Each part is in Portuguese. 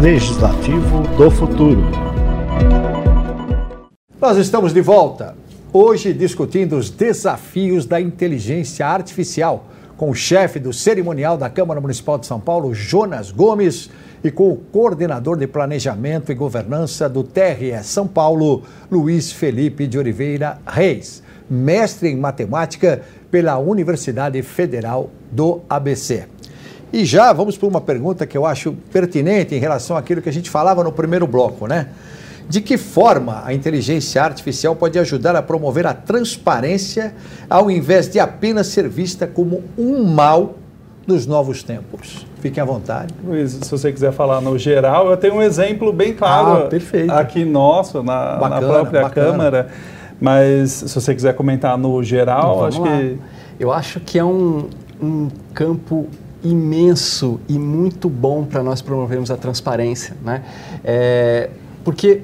Legislativo do Futuro. Nós estamos de volta, hoje discutindo os desafios da inteligência artificial com o chefe do cerimonial da Câmara Municipal de São Paulo, Jonas Gomes, e com o coordenador de Planejamento e Governança do TRE São Paulo, Luiz Felipe de Oliveira Reis, mestre em matemática pela Universidade Federal do ABC. E já vamos para uma pergunta que eu acho pertinente em relação àquilo que a gente falava no primeiro bloco, né? De que forma a inteligência artificial pode ajudar a promover a transparência ao invés de apenas ser vista como um mal dos novos tempos? Fiquem à vontade. Luiz, se você quiser falar no geral, eu tenho um exemplo bem claro ah, aqui nosso, na, bacana, na própria bacana. Câmara. Mas se você quiser comentar no geral, acho lá. que. Eu acho que é um, um campo imenso e muito bom para nós promovermos a transparência. Né? É, porque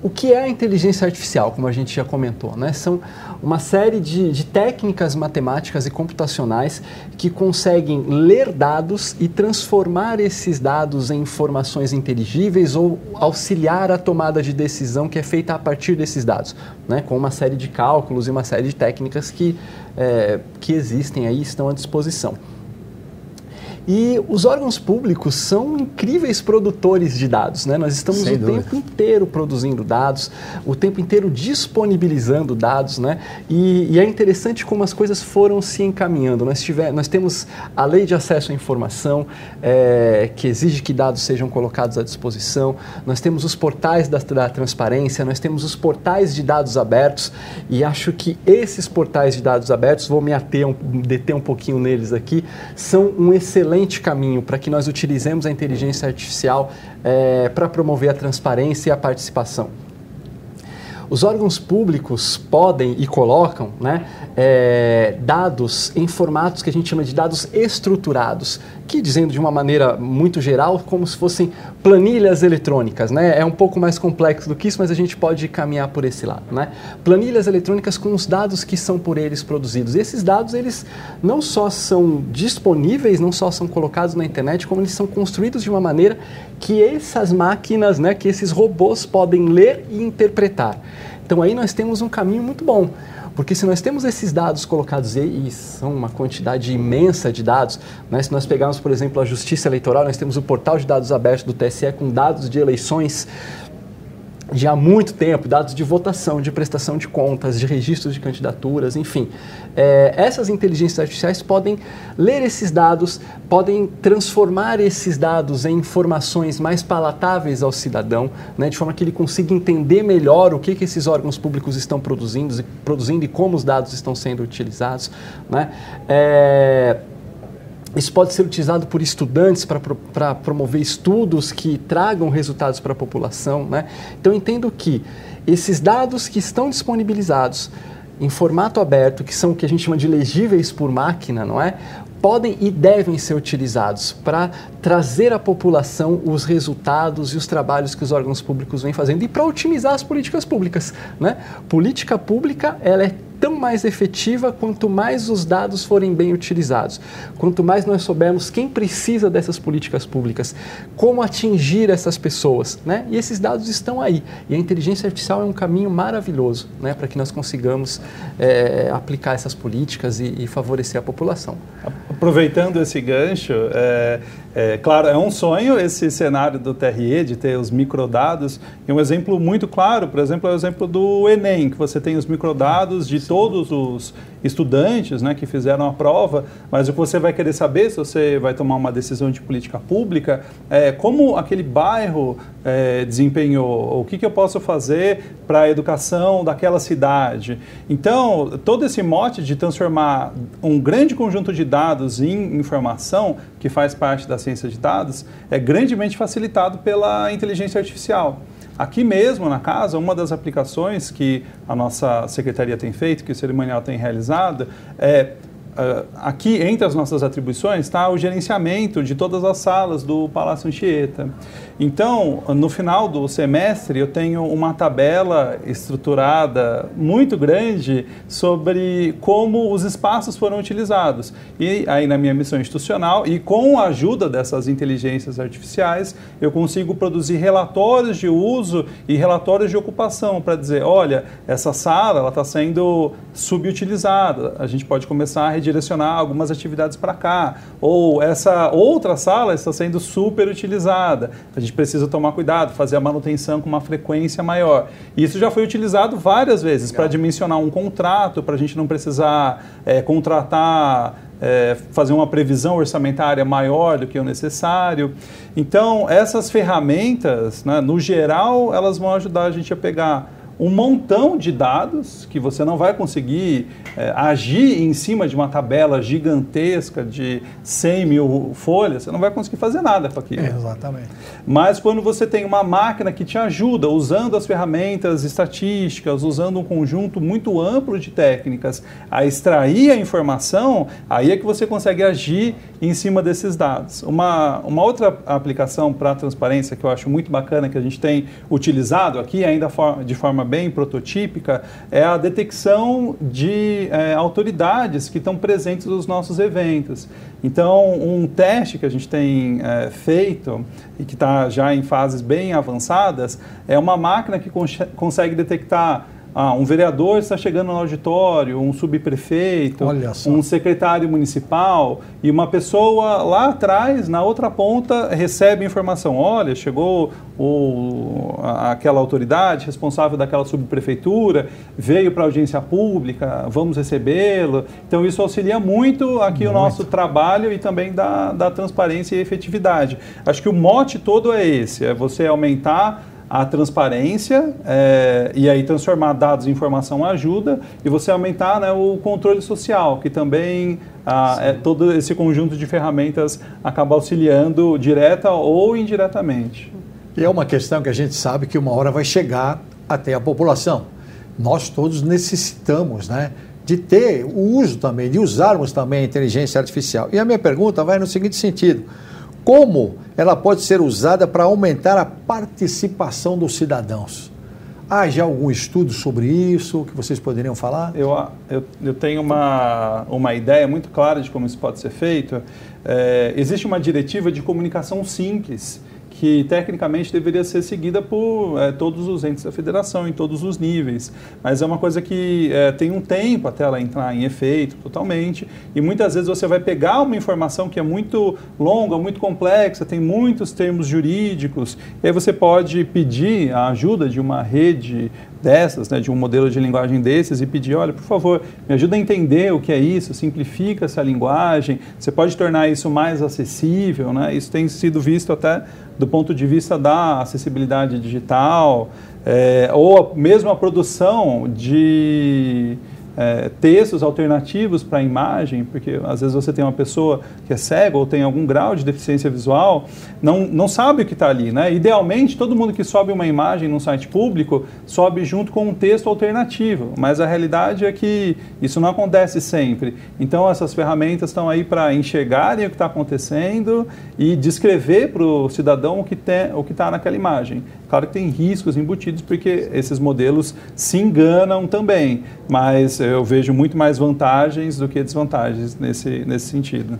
o que é a inteligência artificial, como a gente já comentou? Né? São uma série de, de, técnicas matemáticas e computacionais que conseguem ler dados e transformar esses dados em informações inteligíveis ou auxiliar a tomada de decisão que é feita a partir desses dados, né? com uma série de cálculos e uma série de técnicas que, é, que existem aí estão à disposição. E os órgãos públicos são incríveis produtores de dados, né? Nós estamos Sem o dúvida. tempo inteiro produzindo dados, o tempo inteiro disponibilizando dados, né? E, e é interessante como as coisas foram se encaminhando. Nós, tiver, nós temos a lei de acesso à informação, é, que exige que dados sejam colocados à disposição, nós temos os portais da, da transparência, nós temos os portais de dados abertos, e acho que esses portais de dados abertos, vou me ater um, deter um pouquinho neles aqui, são um excelente excelente caminho para que nós utilizemos a inteligência artificial é, para promover a transparência e a participação. Os órgãos públicos podem e colocam né, é, dados em formatos que a gente chama de dados estruturados, que dizendo de uma maneira muito geral, como se fossem planilhas eletrônicas. Né? É um pouco mais complexo do que isso, mas a gente pode caminhar por esse lado. Né? Planilhas eletrônicas com os dados que são por eles produzidos. E esses dados, eles não só são disponíveis, não só são colocados na internet, como eles são construídos de uma maneira que essas máquinas, né, que esses robôs podem ler e interpretar. Então aí nós temos um caminho muito bom. Porque se nós temos esses dados colocados aí, e são uma quantidade imensa de dados, né? se nós pegarmos, por exemplo, a Justiça Eleitoral, nós temos o portal de dados abertos do TSE com dados de eleições de há muito tempo, dados de votação, de prestação de contas, de registros de candidaturas, enfim. É, essas inteligências artificiais podem ler esses dados, podem transformar esses dados em informações mais palatáveis ao cidadão, né, de forma que ele consiga entender melhor o que, que esses órgãos públicos estão produzindo, produzindo e como os dados estão sendo utilizados. Né. É, isso pode ser utilizado por estudantes para promover estudos que tragam resultados para a população. Né? Então, entendo que esses dados que estão disponibilizados em formato aberto, que são o que a gente chama de legíveis por máquina, não é? podem e devem ser utilizados para trazer à população os resultados e os trabalhos que os órgãos públicos vêm fazendo e para otimizar as políticas públicas. Né? Política pública ela é tão mais efetiva quanto mais os dados forem bem utilizados, quanto mais nós soubermos quem precisa dessas políticas públicas, como atingir essas pessoas, né? E esses dados estão aí. E a inteligência artificial é um caminho maravilhoso, né, para que nós consigamos é, aplicar essas políticas e, e, favorecer a população. Aproveitando esse gancho, é, é, claro, é um sonho esse cenário do TRE de ter os microdados. E um exemplo muito claro, por exemplo, é o exemplo do Enem, que você tem os microdados de todos os estudantes né, que fizeram a prova, mas o que você vai querer saber se você vai tomar uma decisão de política pública é como aquele bairro é, desempenhou, o que, que eu posso fazer para a educação daquela cidade. Então, todo esse mote de transformar um grande conjunto de dados em informação, que faz parte da ciência de dados, é grandemente facilitado pela inteligência artificial. Aqui mesmo na casa, uma das aplicações que a nossa secretaria tem feito, que o cerimonial tem realizado, é aqui entre as nossas atribuições está o gerenciamento de todas as salas do Palácio Anchieta. Então, no final do semestre, eu tenho uma tabela estruturada muito grande sobre como os espaços foram utilizados. E aí, na minha missão institucional, e com a ajuda dessas inteligências artificiais, eu consigo produzir relatórios de uso e relatórios de ocupação para dizer: olha, essa sala está sendo subutilizada, a gente pode começar a redirecionar algumas atividades para cá. Ou essa outra sala está sendo superutilizada. A gente precisa tomar cuidado, fazer a manutenção com uma frequência maior. Isso já foi utilizado várias vezes para dimensionar um contrato, para a gente não precisar é, contratar. É, fazer uma previsão orçamentária maior do que o necessário. Então, essas ferramentas, né, no geral, elas vão ajudar a gente a pegar um montão de dados que você não vai conseguir é, agir em cima de uma tabela gigantesca de 100 mil folhas, você não vai conseguir fazer nada com aquilo. É, exatamente. Mas quando você tem uma máquina que te ajuda, usando as ferramentas estatísticas, usando um conjunto muito amplo de técnicas a extrair a informação, aí é que você consegue agir em cima desses dados. Uma, uma outra aplicação para transparência que eu acho muito bacana que a gente tem utilizado aqui, ainda de forma bem prototípica, é a detecção de é, autoridades que estão presentes nos nossos eventos. Então, um teste que a gente tem é, feito e que está já em fases bem avançadas é uma máquina que consegue detectar ah, um vereador está chegando no auditório, um subprefeito, um secretário municipal e uma pessoa lá atrás, na outra ponta, recebe informação. Olha, chegou o, aquela autoridade responsável daquela subprefeitura, veio para audiência pública, vamos recebê-lo. Então, isso auxilia muito aqui muito. o nosso trabalho e também da, da transparência e efetividade. Acho que o mote todo é esse, é você aumentar a transparência é, e aí transformar dados em informação ajuda e você aumentar né, o controle social, que também ah, é, todo esse conjunto de ferramentas acaba auxiliando direta ou indiretamente. E é uma questão que a gente sabe que uma hora vai chegar até a população. Nós todos necessitamos né, de ter o uso também, de usarmos também a inteligência artificial. E a minha pergunta vai no seguinte sentido como ela pode ser usada para aumentar a participação dos cidadãos. Há já algum estudo sobre isso que vocês poderiam falar? Eu, eu, eu tenho uma, uma ideia muito clara de como isso pode ser feito. É, existe uma diretiva de comunicação simples que tecnicamente deveria ser seguida por é, todos os entes da federação, em todos os níveis. Mas é uma coisa que é, tem um tempo até ela entrar em efeito totalmente, e muitas vezes você vai pegar uma informação que é muito longa, muito complexa, tem muitos termos jurídicos, e aí você pode pedir a ajuda de uma rede dessas, né, de um modelo de linguagem desses e pedir, olha, por favor, me ajuda a entender o que é isso, simplifica essa linguagem, você pode tornar isso mais acessível, né? Isso tem sido visto até do ponto de vista da acessibilidade digital, é, ou mesmo a produção de é, textos alternativos para a imagem, porque às vezes você tem uma pessoa que é cega ou tem algum grau de deficiência visual, não, não sabe o que está ali. Né? Idealmente, todo mundo que sobe uma imagem num site público sobe junto com um texto alternativo, mas a realidade é que isso não acontece sempre. Então, essas ferramentas estão aí para enxergarem o que está acontecendo e descrever para o cidadão o que está naquela imagem. Claro que tem riscos embutidos, porque esses modelos se enganam também, mas eu vejo muito mais vantagens do que desvantagens nesse, nesse sentido.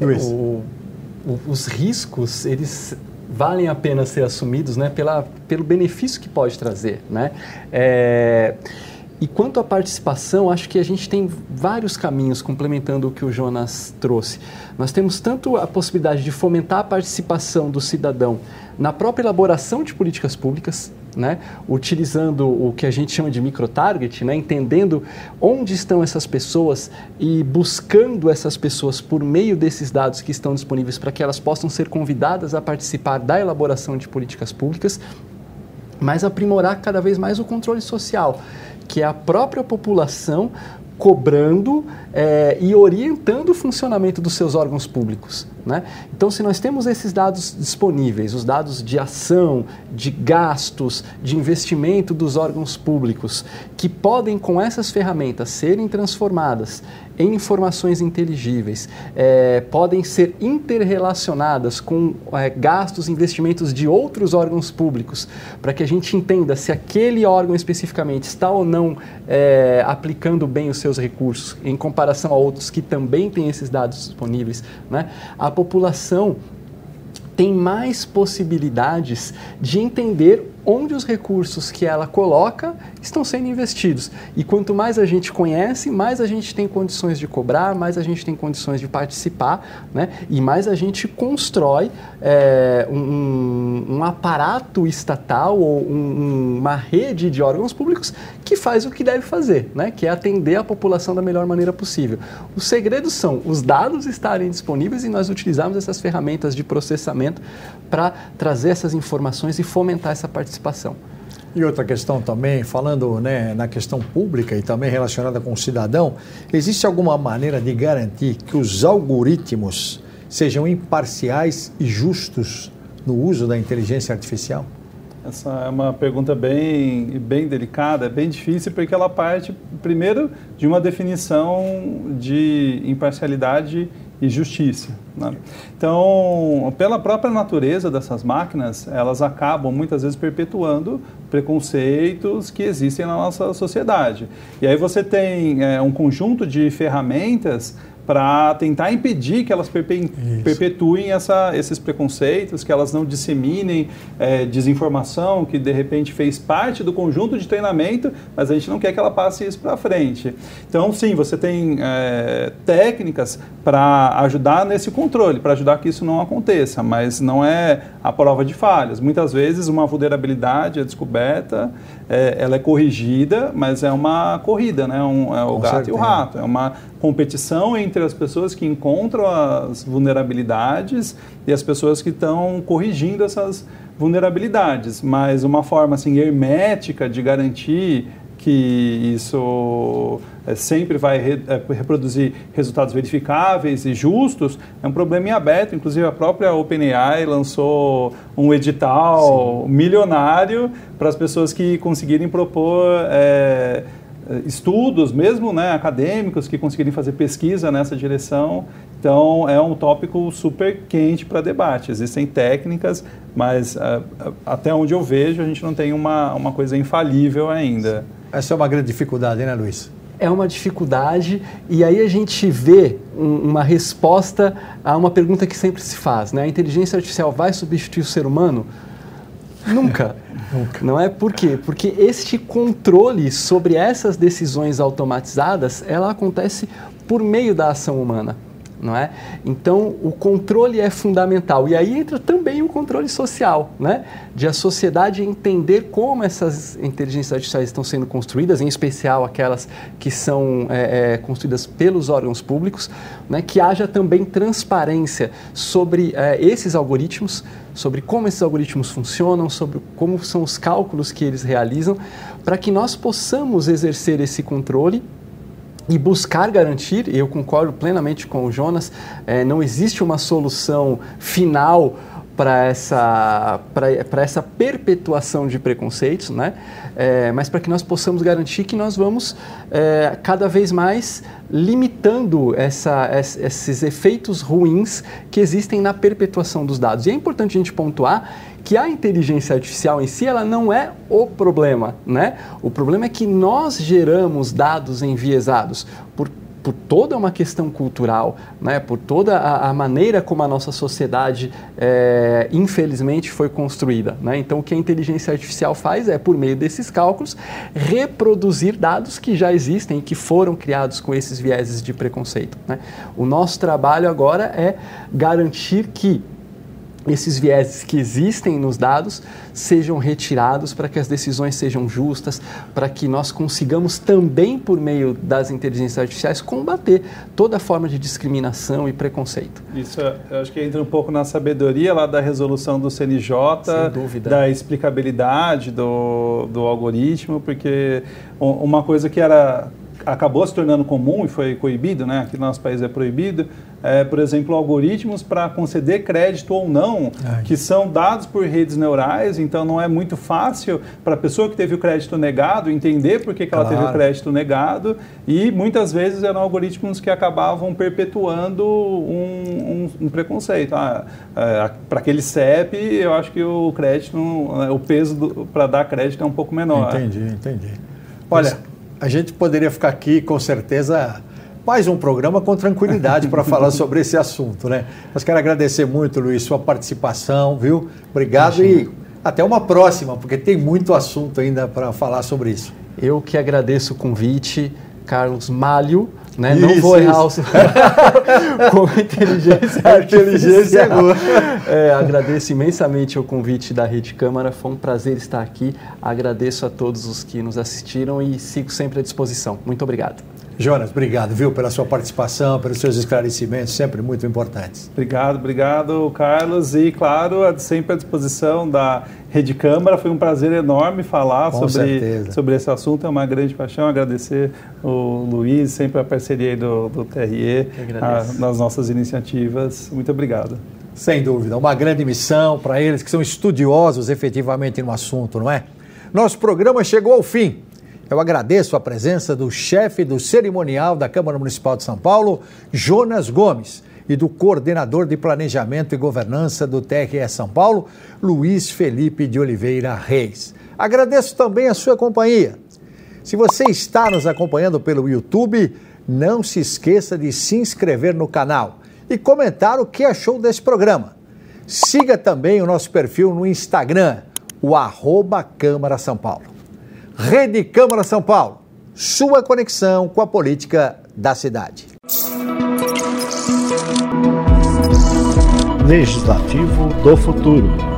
Luiz. O, o, os riscos, eles valem a pena ser assumidos né, pela, pelo benefício que pode trazer. Né? É, e quanto à participação, acho que a gente tem vários caminhos complementando o que o Jonas trouxe. Nós temos tanto a possibilidade de fomentar a participação do cidadão na própria elaboração de políticas públicas, né, utilizando o que a gente chama de microtarget, né, entendendo onde estão essas pessoas e buscando essas pessoas por meio desses dados que estão disponíveis para que elas possam ser convidadas a participar da elaboração de políticas públicas, mas aprimorar cada vez mais o controle social, que é a própria população cobrando é, e orientando o funcionamento dos seus órgãos públicos. Né? Então, se nós temos esses dados disponíveis, os dados de ação, de gastos, de investimento dos órgãos públicos, que podem, com essas ferramentas, serem transformadas em informações inteligíveis, é, podem ser interrelacionadas com é, gastos, investimentos de outros órgãos públicos, para que a gente entenda se aquele órgão especificamente está ou não aplicando bem os seus recursos em comparação a outros que também têm esses dados disponíveis, né? a população tem mais possibilidades de entender onde os recursos que ela coloca estão sendo investidos. E quanto mais a gente conhece, mais a gente tem condições de cobrar, mais a gente tem condições de participar, né? e mais a gente constrói é, um, um, aparato estatal ou um, uma rede de órgãos públicos que faz o que deve fazer, né? que é atender a população da melhor maneira possível. Os segredos são os dados estarem disponíveis e nós utilizarmos essas ferramentas de processamento para trazer essas informações e fomentar essa participação participação. E outra questão também, falando né, na questão pública e também relacionada com o cidadão, existe alguma maneira de garantir que os algoritmos sejam imparciais e justos no uso da inteligência artificial? Essa é uma pergunta bem, bem delicada, bem difícil, porque ela parte, primeiro, de uma definição de imparcialidade e justiça. Né? Então, pela própria natureza dessas máquinas, elas acabam muitas vezes perpetuando preconceitos que existem na nossa sociedade. E aí você tem é, um conjunto de ferramentas para tentar impedir que elas perpetuem essa, esses preconceitos, que elas não disseminem é, desinformação, que de repente fez parte do conjunto de treinamento, mas a gente não quer que ela passe isso para frente. Então, sim, você tem é, técnicas para ajudar nesse controle, para ajudar que isso não aconteça, mas não é a prova de falhas. Muitas vezes uma vulnerabilidade é descoberta, é, ela é corrigida, mas é uma corrida, né? Um, é o Com gato certeza. e o rato, é uma competição entre as pessoas que encontram as vulnerabilidades e as pessoas que estão corrigindo essas vulnerabilidades, mas uma forma assim hermética de garantir que isso é, sempre vai re, é, reproduzir resultados verificáveis e justos, é um problema em aberto. Inclusive, a própria OpenAI lançou um edital Sim. milionário para as pessoas que conseguirem propor. É, estudos, mesmo né, acadêmicos, que conseguirem fazer pesquisa nessa direção. Então, é um tópico super quente para debate. Existem técnicas, mas uh, até onde eu vejo, a gente não tem uma, uma coisa infalível ainda. Essa é uma grande dificuldade, né, Luiz? É uma dificuldade, e aí a gente vê um, uma resposta a uma pergunta que sempre se faz: né? a inteligência artificial vai substituir o ser humano? Nunca. Nunca. Não é por quê? Porque este controle sobre essas decisões automatizadas, ela acontece por meio da ação humana não é? Então, o controle é fundamental. E aí entra também o controle social, né? De a sociedade entender como essas inteligências artificiais estão sendo construídas, em especial aquelas que são é, é, construídas pelos órgãos públicos, né? Que haja também transparência sobre é, esses algoritmos, sobre como esses algoritmos funcionam, sobre como são os cálculos que eles realizam, para que nós possamos exercer esse controle e buscar garantir, eu concordo plenamente com o Jonas, é, não existe uma solução final para essa, essa perpetuação de preconceitos, né? É, mas para que nós possamos garantir que nós vamos é, cada vez mais limitando essa, esses efeitos ruins que existem na perpetuação dos dados. E é importante a gente pontuar que a inteligência artificial em si ela não é o problema, né? O problema é que nós geramos dados enviesados por por toda uma questão cultural, né, por toda a, a maneira como a nossa sociedade, é, infelizmente, foi construída. Né? Então, o que a inteligência artificial faz é, por meio desses cálculos, reproduzir dados que já existem e que foram criados com esses vieses de preconceito. Né? O nosso trabalho agora é garantir que esses vieses que existem nos dados sejam retirados para que as decisões sejam justas, para que nós consigamos também, por meio das inteligências artificiais, combater toda forma de discriminação e preconceito. Isso, eu acho que entra um pouco na sabedoria lá da resolução do CNJ, da explicabilidade do, do algoritmo, porque uma coisa que era acabou se tornando comum e foi coibido, né? Aqui no nosso país é proibido, é, por exemplo, algoritmos para conceder crédito ou não, Ai. que são dados por redes neurais, então não é muito fácil para a pessoa que teve o crédito negado entender por que, que claro. ela teve o crédito negado e muitas vezes eram algoritmos que acabavam perpetuando um, um, um preconceito. Ah, é, para aquele CEP, eu acho que o crédito, o peso para dar crédito é um pouco menor. Entendi, entendi. Olha, a gente poderia ficar aqui com certeza mais um programa com tranquilidade para falar sobre esse assunto, né? Mas quero agradecer muito, Luiz, sua participação, viu? Obrigado Imagina. e até uma próxima, porque tem muito assunto ainda para falar sobre isso. Eu que agradeço o convite, Carlos Malho. Né? Isso, não vou errar o com inteligência artificial. É, agradeço imensamente o convite da Rede Câmara, foi um prazer estar aqui. Agradeço a todos os que nos assistiram e sigo sempre à disposição. Muito obrigado. Jonas, obrigado, viu, pela sua participação, pelos seus esclarecimentos, sempre muito importantes. Obrigado, obrigado, Carlos. E, claro, sempre à disposição da Rede Câmara. Foi um prazer enorme falar sobre, sobre esse assunto. É uma grande paixão. Agradecer o Luiz, sempre a parceria do, do TRE, a, nas nossas iniciativas. Muito obrigado. Sem dúvida, uma grande missão para eles que são estudiosos efetivamente no assunto, não é? Nosso programa chegou ao fim. Eu agradeço a presença do chefe do cerimonial da Câmara Municipal de São Paulo, Jonas Gomes, e do coordenador de Planejamento e Governança do TRE São Paulo, Luiz Felipe de Oliveira Reis. Agradeço também a sua companhia. Se você está nos acompanhando pelo YouTube, não se esqueça de se inscrever no canal e comentar o que achou desse programa. Siga também o nosso perfil no Instagram, o arroba Câmara São Paulo. Rede Câmara São Paulo, sua conexão com a política da cidade. Legislativo do Futuro.